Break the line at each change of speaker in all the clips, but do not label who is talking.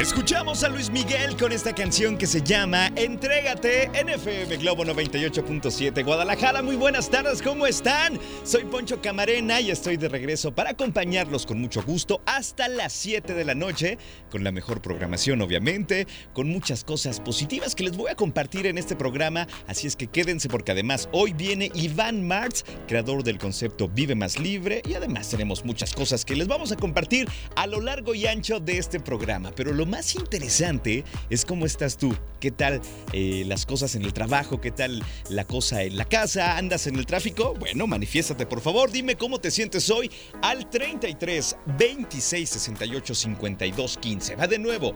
Escuchamos a Luis Miguel con esta canción que se llama Entrégate en FM Globo 98.7 Guadalajara. Muy buenas tardes, ¿cómo están? Soy Poncho Camarena y estoy de regreso para acompañarlos con mucho gusto hasta las 7 de la noche, con la mejor programación obviamente, con muchas cosas positivas que les voy a compartir en este programa, así es que quédense porque además hoy viene Iván Martz, creador del concepto Vive Más Libre y además tenemos muchas cosas que les vamos a compartir a lo largo y ancho de este programa, pero más interesante es cómo estás tú, qué tal eh, las cosas en el trabajo, qué tal la cosa en la casa, andas en el tráfico. Bueno, manifiéstate por favor, dime cómo te sientes hoy al 33 26 68 52 15. Va de nuevo.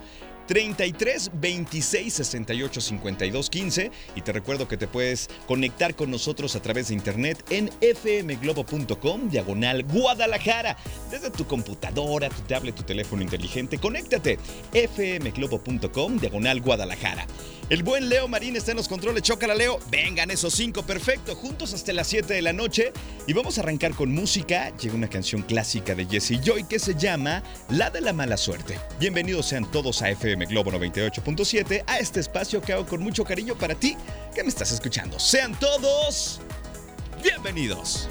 33 26 68 52 15 y te recuerdo que te puedes conectar con nosotros a través de internet en fmglobo.com diagonal Guadalajara. Desde tu computadora, tu tablet, tu teléfono inteligente, conéctate. fmglobo.com diagonal Guadalajara. El buen Leo Marín está en los controles, chócala Leo, vengan esos cinco, perfecto, juntos hasta las 7 de la noche. Y vamos a arrancar con música, llega una canción clásica de Jesse Joy que se llama La de la mala suerte. Bienvenidos sean todos a FM Globo 98.7, a este espacio que hago con mucho cariño para ti que me estás escuchando. Sean todos bienvenidos.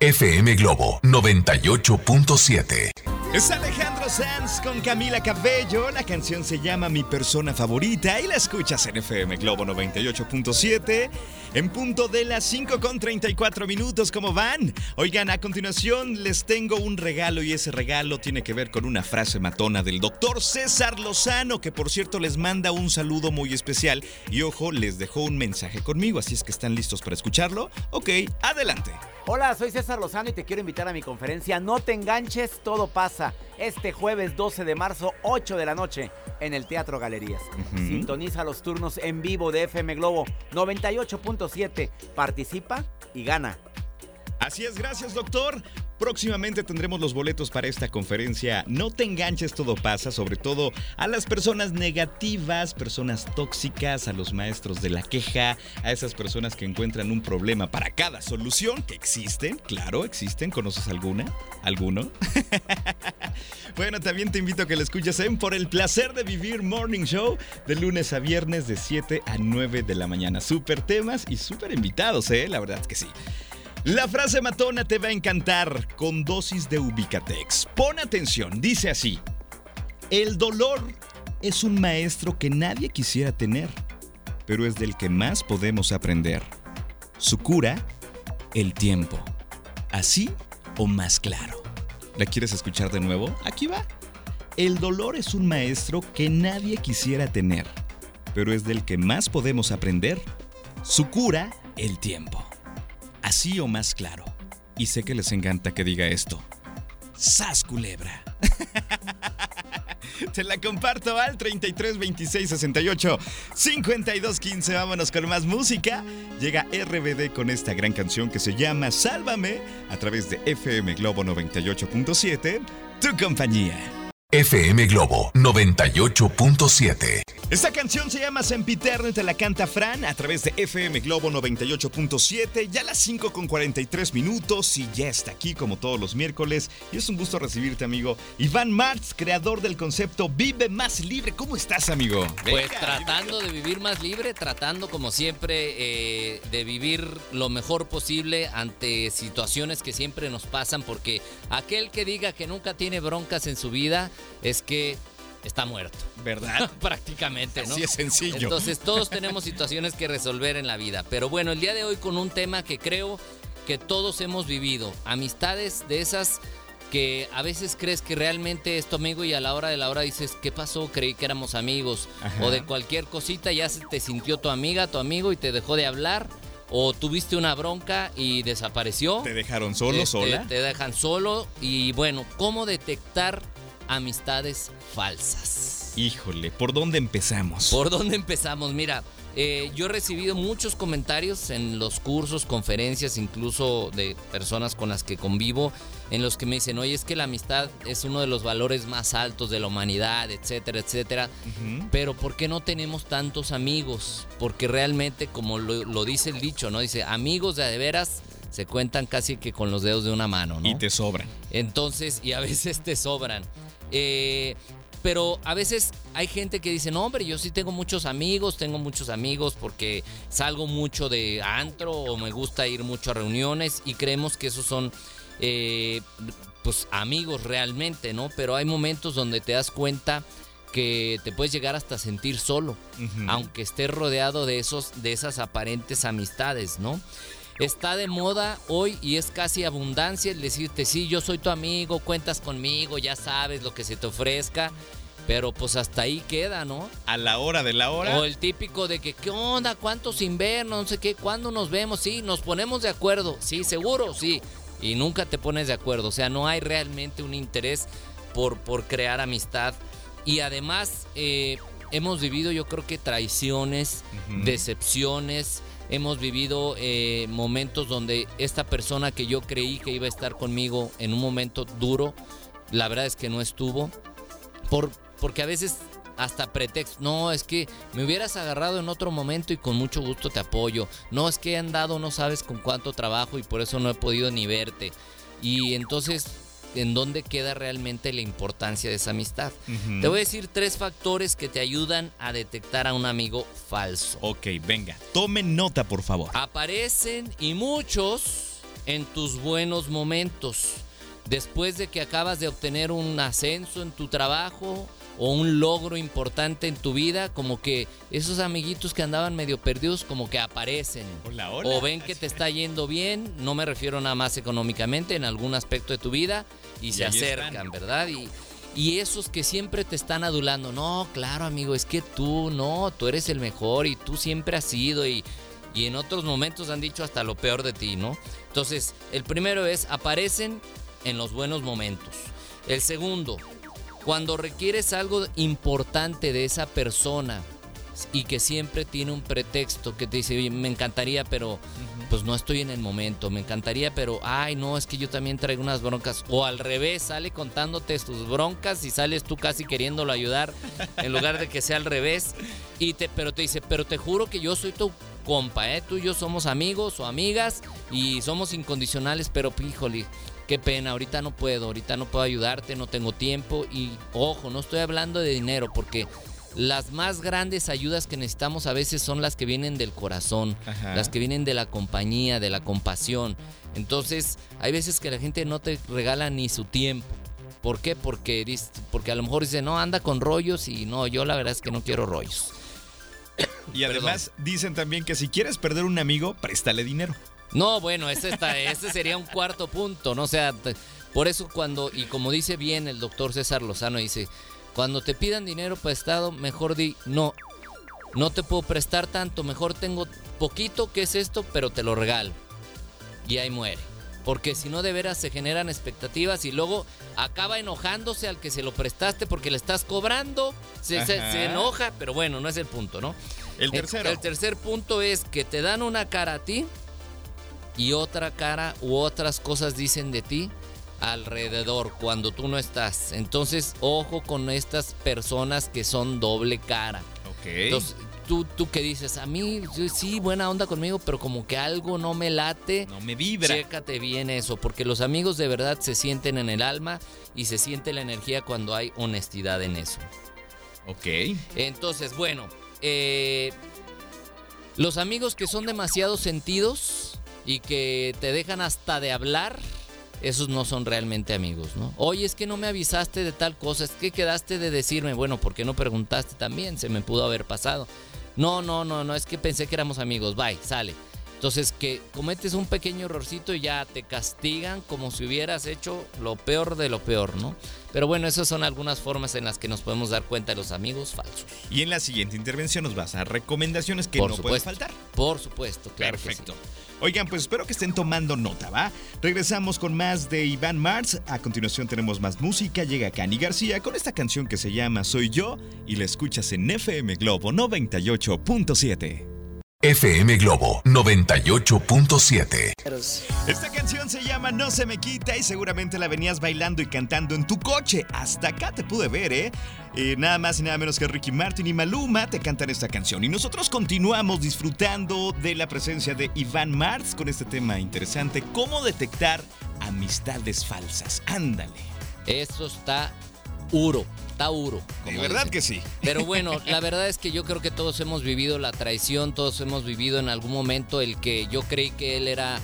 FM Globo 98.7.
Es Alejandro Sanz con Camila Cabello. La canción se llama Mi persona favorita y la escuchas en FM Globo 98.7 en punto de las 5 con 34 minutos. ¿Cómo van? Oigan, a continuación les tengo un regalo y ese regalo tiene que ver con una frase matona del doctor César Lozano, que por cierto les manda un saludo muy especial y ojo, les dejó un mensaje conmigo, así es que están listos para escucharlo. Ok, adelante.
Hola, soy César Lozano y te quiero invitar a mi conferencia No te enganches, todo pasa. Este jueves 12 de marzo, 8 de la noche, en el Teatro Galerías. Sintoniza los turnos en vivo de FM Globo 98.7. Participa y gana.
Así es, gracias doctor. Próximamente tendremos los boletos para esta conferencia. No te enganches, todo pasa, sobre todo a las personas negativas, personas tóxicas, a los maestros de la queja, a esas personas que encuentran un problema para cada solución, que existen, claro, existen. ¿Conoces alguna? ¿Alguno? bueno, también te invito a que la escuches en Por el placer de vivir Morning Show de lunes a viernes de 7 a 9 de la mañana. Súper temas y súper invitados, ¿eh? La verdad es que sí. La frase matona te va a encantar con dosis de Ubicatex. Pon atención, dice así. El dolor es un maestro que nadie quisiera tener, pero es del que más podemos aprender. Su cura, el tiempo. Así o más claro. ¿La quieres escuchar de nuevo? Aquí va. El dolor es un maestro que nadie quisiera tener, pero es del que más podemos aprender. Su cura, el tiempo así o más claro. Y sé que les encanta que diga esto. ¡Sas culebra! Te la comparto al 33 26 68 52 15. Vámonos con más música. Llega RBD con esta gran canción que se llama Sálvame a través de FM Globo 98.7, tu compañía.
FM Globo 98.7.
Esta canción se llama Sempiterno y te la canta Fran a través de FM Globo 98.7, ya a las 5 con 43 minutos y ya está aquí como todos los miércoles. Y es un gusto recibirte, amigo. Iván Martz, creador del concepto Vive Más Libre. ¿Cómo estás, amigo?
Pues tratando de vivir más libre, tratando como siempre eh, de vivir lo mejor posible ante situaciones que siempre nos pasan, porque aquel que diga que nunca tiene broncas en su vida es que está muerto.
¿Verdad?
Prácticamente, ¿no?
Así es sencillo.
Entonces todos tenemos situaciones que resolver en la vida. Pero bueno, el día de hoy con un tema que creo que todos hemos vivido. Amistades de esas que a veces crees que realmente es tu amigo y a la hora de la hora dices, ¿qué pasó? Creí que éramos amigos.
Ajá.
O de cualquier cosita ya se te sintió tu amiga, tu amigo y te dejó de hablar. O tuviste una bronca y desapareció.
¿Te dejaron solo,
Este,
sola?
Te dejan solo. Y bueno, ¿cómo detectar amistades falsas?
Híjole, ¿por dónde empezamos?
¿Por dónde empezamos? Mira, eh, yo he recibido muchos comentarios en los cursos, conferencias, incluso de personas con las que convivo, en los que me dicen, oye, es que la amistad es uno de los valores más altos de la humanidad, etcétera, etcétera. Pero ¿por qué no tenemos tantos amigos? Porque realmente, como lo, lo dice el dicho, ¿no? Dice, amigos de de veras se cuentan casi que con los dedos de una mano, ¿no?
Y te sobran.
Entonces, y a veces te sobran. Eh, pero a veces hay gente que dice, no, hombre, yo sí tengo muchos amigos, tengo muchos amigos porque salgo mucho de antro o me gusta ir mucho a reuniones y creemos que esos son, eh, pues, amigos realmente, ¿no? Pero hay momentos donde te das cuenta que te puedes llegar hasta sentir solo, aunque estés rodeado de, esos, de esas aparentes amistades, ¿no? Está de moda hoy y es casi abundancia el decirte, sí, yo soy tu amigo, cuentas conmigo, ya sabes lo que se te ofrezca, pero pues hasta ahí queda, ¿no?
A la hora de la hora.
O el típico de que, ¿qué onda? ¿Cuántos invernos? No sé qué, ¿cuándo nos vemos? Sí, nos ponemos de acuerdo, sí, seguro, sí. Y nunca te pones de acuerdo, o sea, no hay realmente un interés por, por crear amistad. Y además, eh, hemos vivido yo creo que traiciones, decepciones, hemos vivido eh, momentos donde esta persona que yo creí que iba a estar conmigo en un momento duro, la verdad es que no estuvo. Por, porque a veces hasta pretexto, no, es que me hubieras agarrado en otro momento y con mucho gusto te apoyo. No, es que he andado, no sabes con cuánto trabajo y por eso no he podido ni verte. Y entonces, ¿en dónde queda realmente la importancia de esa amistad? Te voy a decir tres factores que te ayudan a detectar a un amigo falso.
Ok, venga. Tomen nota, por favor.
Aparecen y muchos en tus buenos momentos. Después de que acabas de obtener un ascenso en tu trabajo o un logro importante en tu vida, como que esos amiguitos que andaban medio perdidos como que aparecen.
Hola, hola.
O ven que te está yendo bien, no me refiero nada más económicamente, en algún aspecto de tu vida, y,
Y
se acercan,
están.
¿verdad? Y, y esos que siempre te están adulando, no, claro amigo, es que tú, no, tú eres el mejor y tú siempre has sido y, y en otros momentos han dicho hasta lo peor de ti, ¿no? Entonces, el primero es, aparecen en los buenos momentos. El segundo, cuando requieres algo importante de esa persona y que siempre tiene un pretexto que te dice, me encantaría, pero pues no estoy en el momento, me encantaría, pero ay, no, es que yo también traigo unas broncas. O al revés, sale contándote tus broncas y sales tú casi queriéndolo ayudar en lugar de que sea al revés. Y te, pero te dice, pero te juro que yo soy tu compa, ¿eh? Tú y yo somos amigos o amigas y somos incondicionales, pero híjole, qué pena, ahorita no puedo, ahorita no puedo ayudarte, no tengo tiempo. Y ojo, no estoy hablando de dinero porque las más grandes ayudas que necesitamos a veces son las que vienen del corazón,
Ajá.
las que vienen de la compañía, de la compasión. Entonces, hay veces que la gente no te regala ni su tiempo. ¿Por qué? Porque, porque a lo mejor dice, no, anda con rollos y no, yo la verdad es que no quiero rollos.
Y además dicen también que si quieres perder un amigo, préstale dinero.
No, bueno, ese, está, ese sería un cuarto punto, ¿no? O sea, por eso cuando, y como dice bien el doctor César Lozano, dice, cuando te pidan dinero prestado, mejor di, no, no te puedo prestar tanto, mejor tengo poquito, que es esto? Pero te lo regalo. Y ahí muere. Porque si no, de veras se generan expectativas y luego acaba enojándose al que se lo prestaste porque le estás cobrando. Se, se-
Ajá.
se enoja, pero bueno, no es el punto, ¿no?
El tercero.
El, tercer punto es que te dan una cara a ti y otra cara u otras cosas dicen de ti alrededor cuando tú no estás. Entonces, ojo con estas personas que son doble cara.
ok.
Entonces, tú, tú que dices, a mí sí, buena onda conmigo, pero como que algo no me late.
no me vibra.
Chécate bien eso, porque los amigos de verdad se sienten en el alma y se siente la energía cuando hay honestidad en eso.
Ok.
Entonces, bueno, eh, los amigos que son demasiado sentidos y que te dejan hasta de hablar, esos no son realmente amigos, ¿no? Oye, es que no me avisaste de tal cosa, es que quedaste de decirme, bueno, ¿por qué no preguntaste también? Se me pudo haber pasado. No, no, no, no, es que pensé que éramos amigos, bye, sale. Entonces, que cometes un pequeño errorcito y ya te castigan como si hubieras hecho lo peor de lo peor, ¿no? Pero bueno, esas son algunas formas en las que nos podemos dar cuenta de los amigos falsos.
Y en la siguiente intervención nos vas a recomendaciones que no pueden faltar.
Por supuesto, claro.
Perfecto. Oigan, pues espero que estén tomando nota, ¿va? Regresamos con más de Iván Mars. A continuación tenemos más música. Llega Cani García con esta canción que se llama Soy yo y la escuchas en FM Globo 98.7.
FM Globo 98.7.
Esta canción se llama No se me quita y seguramente la venías bailando y cantando en tu coche. Hasta acá te pude ver, ¿eh? eh nada más y nada menos que Ricky Martin y Maluma te cantan esta canción. Y nosotros continuamos disfrutando de la presencia de Iván Marx con este tema interesante, cómo detectar amistades falsas. Ándale.
Eso está puro. Tauro.
De verdad que sí.
Pero bueno, la verdad es que yo creo que todos hemos vivido la traición, todos hemos vivido en algún momento el que yo creí que él era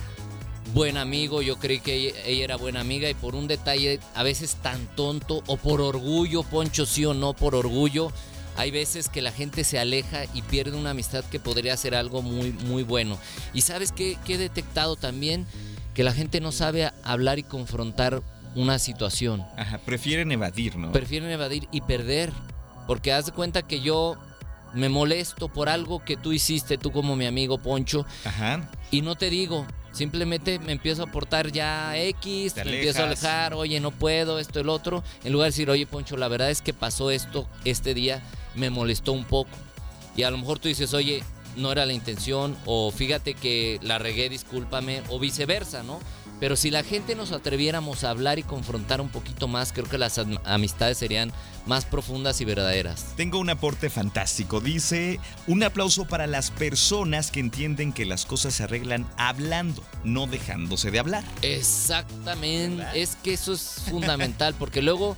buen amigo, yo creí que ella era buena amiga y por un detalle a veces tan tonto o por orgullo, Poncho sí o no, por orgullo, hay veces que la gente se aleja y pierde una amistad que podría ser algo muy, muy bueno. Y sabes qué, qué he detectado también? Que la gente no sabe hablar y confrontar una situación.
Ajá, prefieren evadir, ¿no?
Prefieren evadir y perder. Porque haz de cuenta que yo me molesto por algo que tú hiciste, tú como mi amigo Poncho. Ajá. Y no te digo, simplemente me empiezo a portar ya X, me empiezo a alejar, oye, no puedo, esto, el otro. En lugar de decir, oye, Poncho, la verdad es que pasó esto este día, me molestó un poco. Y a lo mejor tú dices, oye, no era la intención, o fíjate que la regué, discúlpame, o viceversa, ¿no? Pero si la gente nos atreviéramos a hablar y confrontar un poquito más, creo que las amistades serían más profundas y verdaderas.
Tengo un aporte fantástico. Dice, un aplauso para las personas que entienden que las cosas se arreglan hablando, no dejándose de hablar.
Exactamente. Es que eso es fundamental, porque luego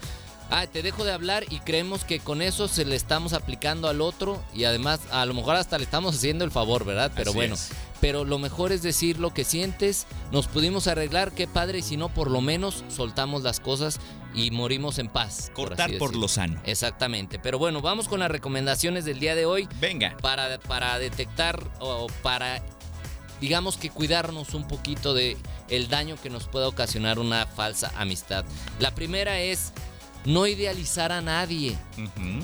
ah, te dejo de hablar y creemos que con eso se le estamos aplicando al otro y además a lo mejor hasta le estamos haciendo el favor, ¿verdad? Pero bueno, pero lo mejor es decir lo que sientes, nos pudimos arreglar, qué padre, y si no, por lo menos soltamos las cosas y morimos en paz.
Cortar por, lo sano.
Exactamente, pero bueno, vamos con las recomendaciones del día de hoy.
Venga.
Para, para detectar o para, digamos que cuidarnos un poquito de el daño que nos pueda ocasionar una falsa amistad. La primera es no idealizar a nadie.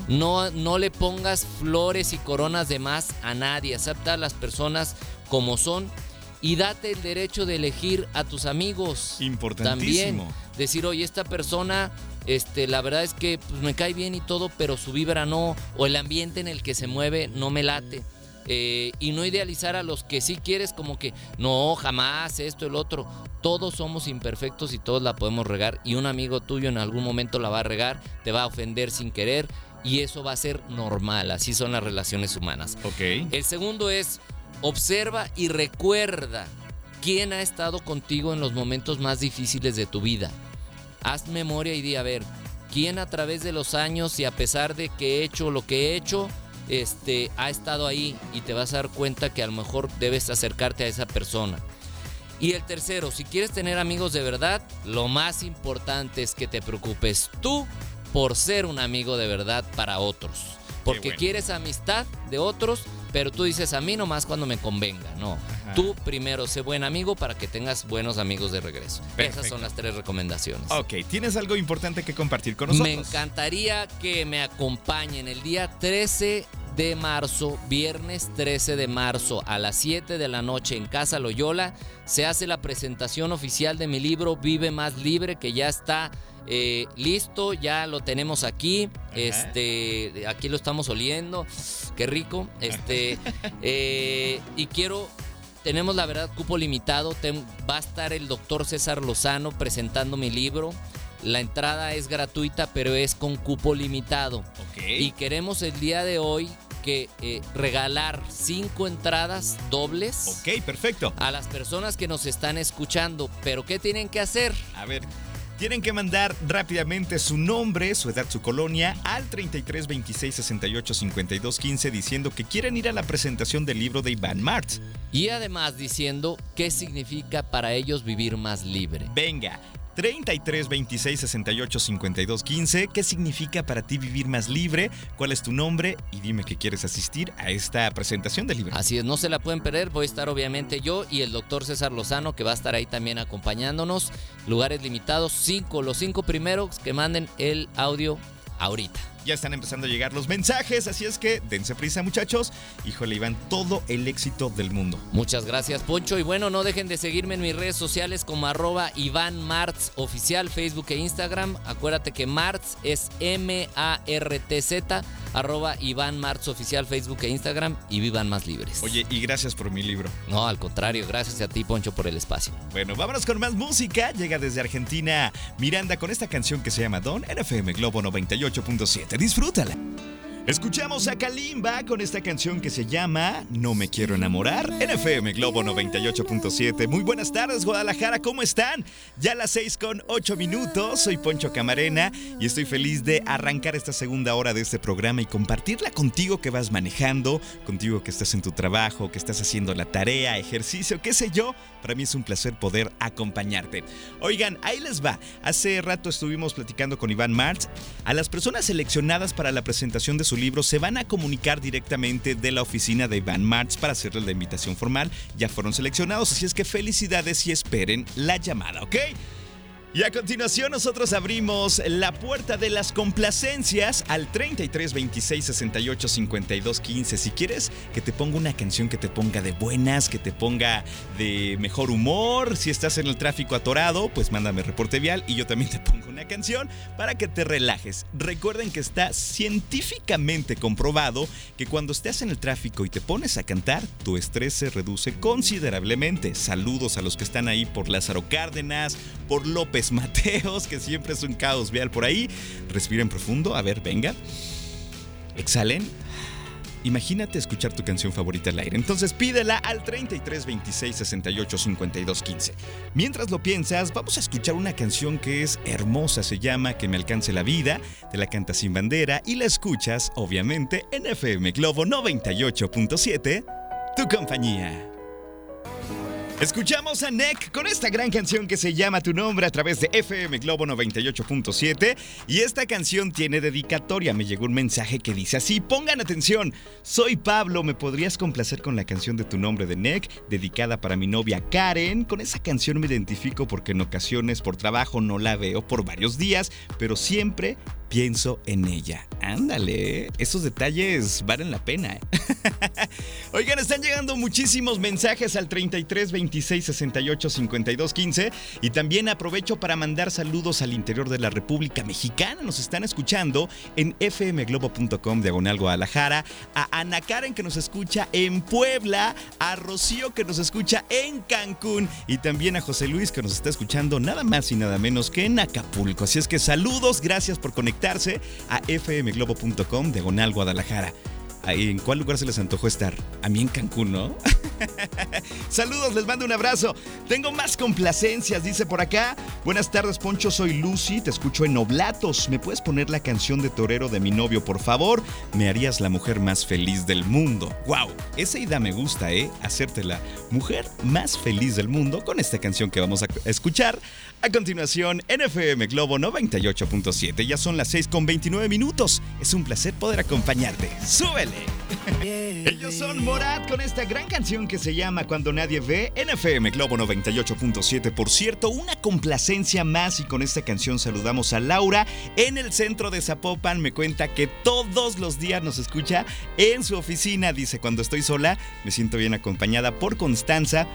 no, no le pongas flores y coronas de más a nadie. Acepta a las personas como son y date el derecho de elegir a tus amigos.
Importantísimo.
También decir, oye, esta persona, este, la verdad es que pues, me cae bien y todo, pero su vibra no, o el ambiente en el que se mueve no me late. Eh, y no idealizar a los que sí quieres como que no, jamás, esto, el otro. Todos somos imperfectos y todos la podemos regar y un amigo tuyo en algún momento la va a regar, te va a ofender sin querer y eso va a ser normal, así son las relaciones humanas.
Ok.
El segundo es observa y recuerda quién ha estado contigo en los momentos más difíciles de tu vida. Haz memoria y di a ver, quién a través de los años y a pesar de que he hecho lo que he hecho, este, ha estado ahí y te vas a dar cuenta que a lo mejor debes acercarte a esa persona. Y el tercero, si quieres tener amigos de verdad, lo más importante es que te preocupes tú por ser un amigo de verdad para otros. Porque quieres amistad de otros, pero tú dices a mí nomás cuando me convenga. No, tú primero sé buen amigo para que tengas buenos amigos de regreso. Esas son las tres recomendaciones.
Ok, ¿tienes algo importante que compartir con nosotros?
Me encantaría que me acompañen el día 13 de marzo, viernes 13 de marzo a las 7 de la noche en Casa Loyola, se hace la presentación oficial de mi libro Vive Más Libre, que ya está eh, listo, ya lo tenemos aquí. Este, aquí lo estamos oliendo. Qué rico. Este, eh, y quiero. Tenemos la verdad cupo limitado. va a estar el doctor César Lozano presentando mi libro. La entrada es gratuita, pero es con cupo limitado. Y queremos el día de hoy que eh, regalar cinco entradas dobles.
Ok, perfecto.
A las personas que nos están escuchando. Pero ¿qué tienen que hacer?
A ver. Tienen que mandar rápidamente su nombre, su edad, su colonia al 33 26 68 52 15 diciendo que quieren ir a la presentación del libro de Iván Martz.
Y además diciendo qué significa para ellos vivir más libre.
Venga, 33 26 68 52 15. ¿Qué significa para ti vivir más libre? ¿Cuál es tu nombre? Y dime que quieres asistir a esta presentación del libro.
Así es, no se la pueden perder. Voy a estar obviamente yo y el doctor César Lozano, que va a estar ahí también acompañándonos. Lugares limitados, cinco, los cinco primeros que manden el audio ahorita.
Ya están empezando a llegar los mensajes, así es que dense prisa muchachos. Híjole, Iván, todo el éxito del mundo.
Muchas gracias, Poncho. Y bueno, no dejen de seguirme en mis redes sociales como arroba Iván Martz Oficial, Facebook e Instagram. Acuérdate que Martz es M-A-R-T-Z, arroba Iván Martz Oficial, Facebook e Instagram y vivan más libres.
Oye, y gracias por mi libro.
No, al contrario, gracias a ti, Poncho, por el espacio.
Bueno, vámonos con más música. Llega desde Argentina Miranda con esta canción que se llama Don NFM Globo 98.7. Disfrútala. Escuchamos a Kalimba con esta canción que se llama No me quiero enamorar en FM Globo 98.7. Muy buenas tardes Guadalajara, ¿cómo están? Ya las 6 con 8 minutos, soy Poncho Camarena y estoy feliz de arrancar esta segunda hora de este programa y compartirla contigo que vas manejando, contigo que estás en tu trabajo, que estás haciendo la tarea, ejercicio, qué sé yo. Para mí es un placer poder acompañarte. Oigan, ahí les va. Hace rato estuvimos platicando con Iván Martz. A las personas seleccionadas para la presentación de su libro se van a comunicar directamente de la oficina de Iván Martz para hacerle la invitación formal. Ya fueron seleccionados, así es que felicidades y esperen la llamada, ¿ok? Y a continuación nosotros abrimos la puerta de las complacencias al 33 26 68 52 15. Si quieres que te ponga una canción que te ponga de buenas, que te ponga de mejor humor, si estás en el tráfico atorado, pues mándame reporte vial y yo también te pongo una canción para que te relajes. Recuerden que está científicamente comprobado que cuando estás en el tráfico y te pones a cantar, tu estrés se reduce considerablemente. Saludos a los que están ahí por Lázaro Cárdenas, por López Mateos, que siempre es un caos vial por ahí. Respiren profundo, a ver, venga. Exhalen. Imagínate escuchar tu canción favorita al aire. Entonces pídela al 33 26 68 52 15. Mientras lo piensas, vamos a escuchar una canción que es hermosa, se llama Que me alcance la vida, te la canta sin bandera y la escuchas, obviamente, en FM Globo 98.7, tu compañía. Escuchamos a Nick con esta gran canción que se llama Tu nombre a través de FM Globo 98.7 y esta canción tiene dedicatoria. Me llegó un mensaje que dice así, pongan atención, soy Pablo, ¿me podrías complacer con la canción de Tu nombre de Nick, dedicada para mi novia Karen? Con esa canción me identifico porque en ocasiones por trabajo no la veo por varios días, pero siempre pienso en ella. Ándale, esos detalles valen la pena. ¿eh? Oigan, están llegando muchísimos mensajes al 33 26 68 52 15 y también aprovecho para mandar saludos al interior de la República Mexicana. Nos están escuchando en fmglobo.com diagonal Guadalajara, a Ana Karen que nos escucha en Puebla, a Rocío que nos escucha en Cancún y también a José Luis que nos está escuchando nada más y nada menos que en Acapulco. Así es que saludos, gracias por conectarse a fmglobo.com diagonal Guadalajara. ¿En cuál lugar se les antojó estar? A mí en Cancún, ¿no? Saludos, les mando un abrazo. Tengo más complacencias, dice por acá. Buenas tardes, Poncho, soy Lucy, te escucho en Oblatos. ¿Me puedes poner la canción de torero de mi novio, por favor? Me harías la mujer más feliz del mundo. ¡Wow! Esa idea me gusta, ¿eh? Hacerte la mujer más feliz del mundo con esta canción que vamos a escuchar. A continuación, NFM Globo 98.7. Ya son las 6 con 29 minutos. Es un placer poder acompañarte. ¡Súbele! Ellos son Morat con esta gran canción que se llama Cuando Nadie Ve, NFM Globo 98.7. Por cierto, una complacencia más y con esta canción saludamos a Laura en el centro de Zapopan. Me cuenta que todos los días nos escucha en su oficina. Dice, cuando estoy sola, me siento bien acompañada por Constanza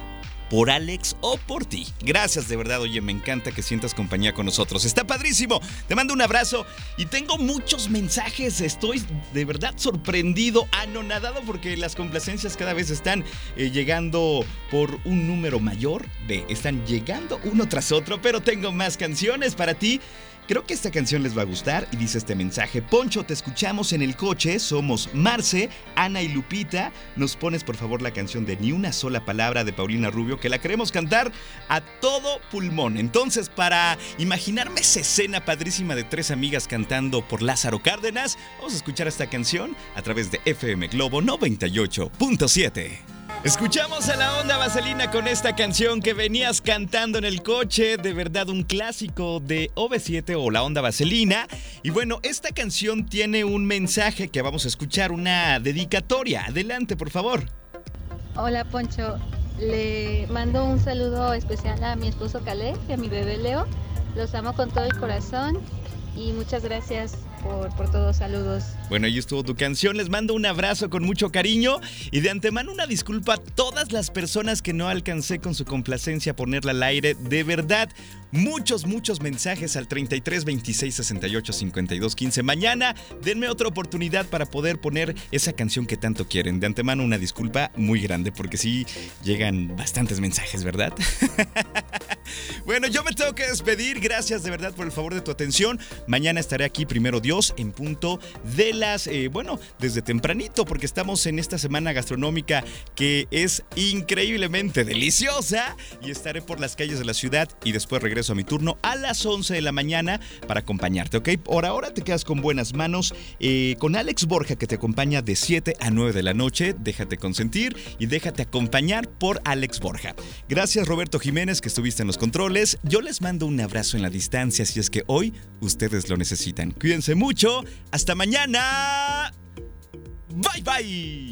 por Alex o por ti. Gracias de verdad, oye, me encanta que sientas compañía con nosotros. Está padrísimo. Te mando un abrazo y tengo muchos mensajes. Estoy de verdad sorprendido, anonadado porque las complacencias cada vez están eh, llegando por un número mayor. Ve, están llegando uno tras otro, pero tengo más canciones para ti. Creo que esta canción les va a gustar y dice este mensaje. Poncho, te escuchamos en el coche, somos Marce, Ana y Lupita. Nos pones por favor la canción de Ni una sola palabra de Paulina Rubio, que la queremos cantar a todo pulmón. Entonces, para imaginarme esa escena padrísima de tres amigas cantando por Lázaro Cárdenas, vamos a escuchar esta canción a través de FM Globo 98.7. Escuchamos a la onda vaselina con esta canción que venías cantando en el coche, de verdad un clásico de OV7 o la onda vaselina. Y bueno, esta canción tiene un mensaje que vamos a escuchar, una dedicatoria. Adelante, por favor.
Hola Poncho, le mando un saludo especial a mi esposo Caleb y a mi bebé Leo. Los amo con todo el corazón y muchas gracias por, todos. Saludos.
Bueno, ahí estuvo tu canción. Les mando un abrazo con mucho cariño y de antemano una disculpa a todas las personas que no alcancé con su complacencia ponerla al aire. De verdad, muchos, muchos mensajes al 33 26 68 52 15. Mañana denme otra oportunidad para poder poner esa canción que tanto quieren. De antemano una disculpa muy grande porque sí llegan bastantes mensajes, ¿verdad? bueno, yo me tengo que despedir. Gracias de verdad por el favor de tu atención. Mañana estaré aquí, primero Dios, en punto de las, eh, bueno, desde tempranito, porque estamos en esta semana gastronómica que es increíblemente deliciosa y estaré por las calles de la ciudad y después regreso a mi turno a las 11 de la mañana para acompañarte, ¿ok? Por ahora te quedas con buenas manos eh, con Alex Borja que te acompaña de 7 a 9 de la noche. Déjate consentir y déjate acompañar por Alex Borja. Gracias Roberto Jiménez que estuviste en los controles. Yo les mando un abrazo en la distancia si es que hoy ustedes lo necesitan. Cuídense mucho. Hasta mañana. Bye bye.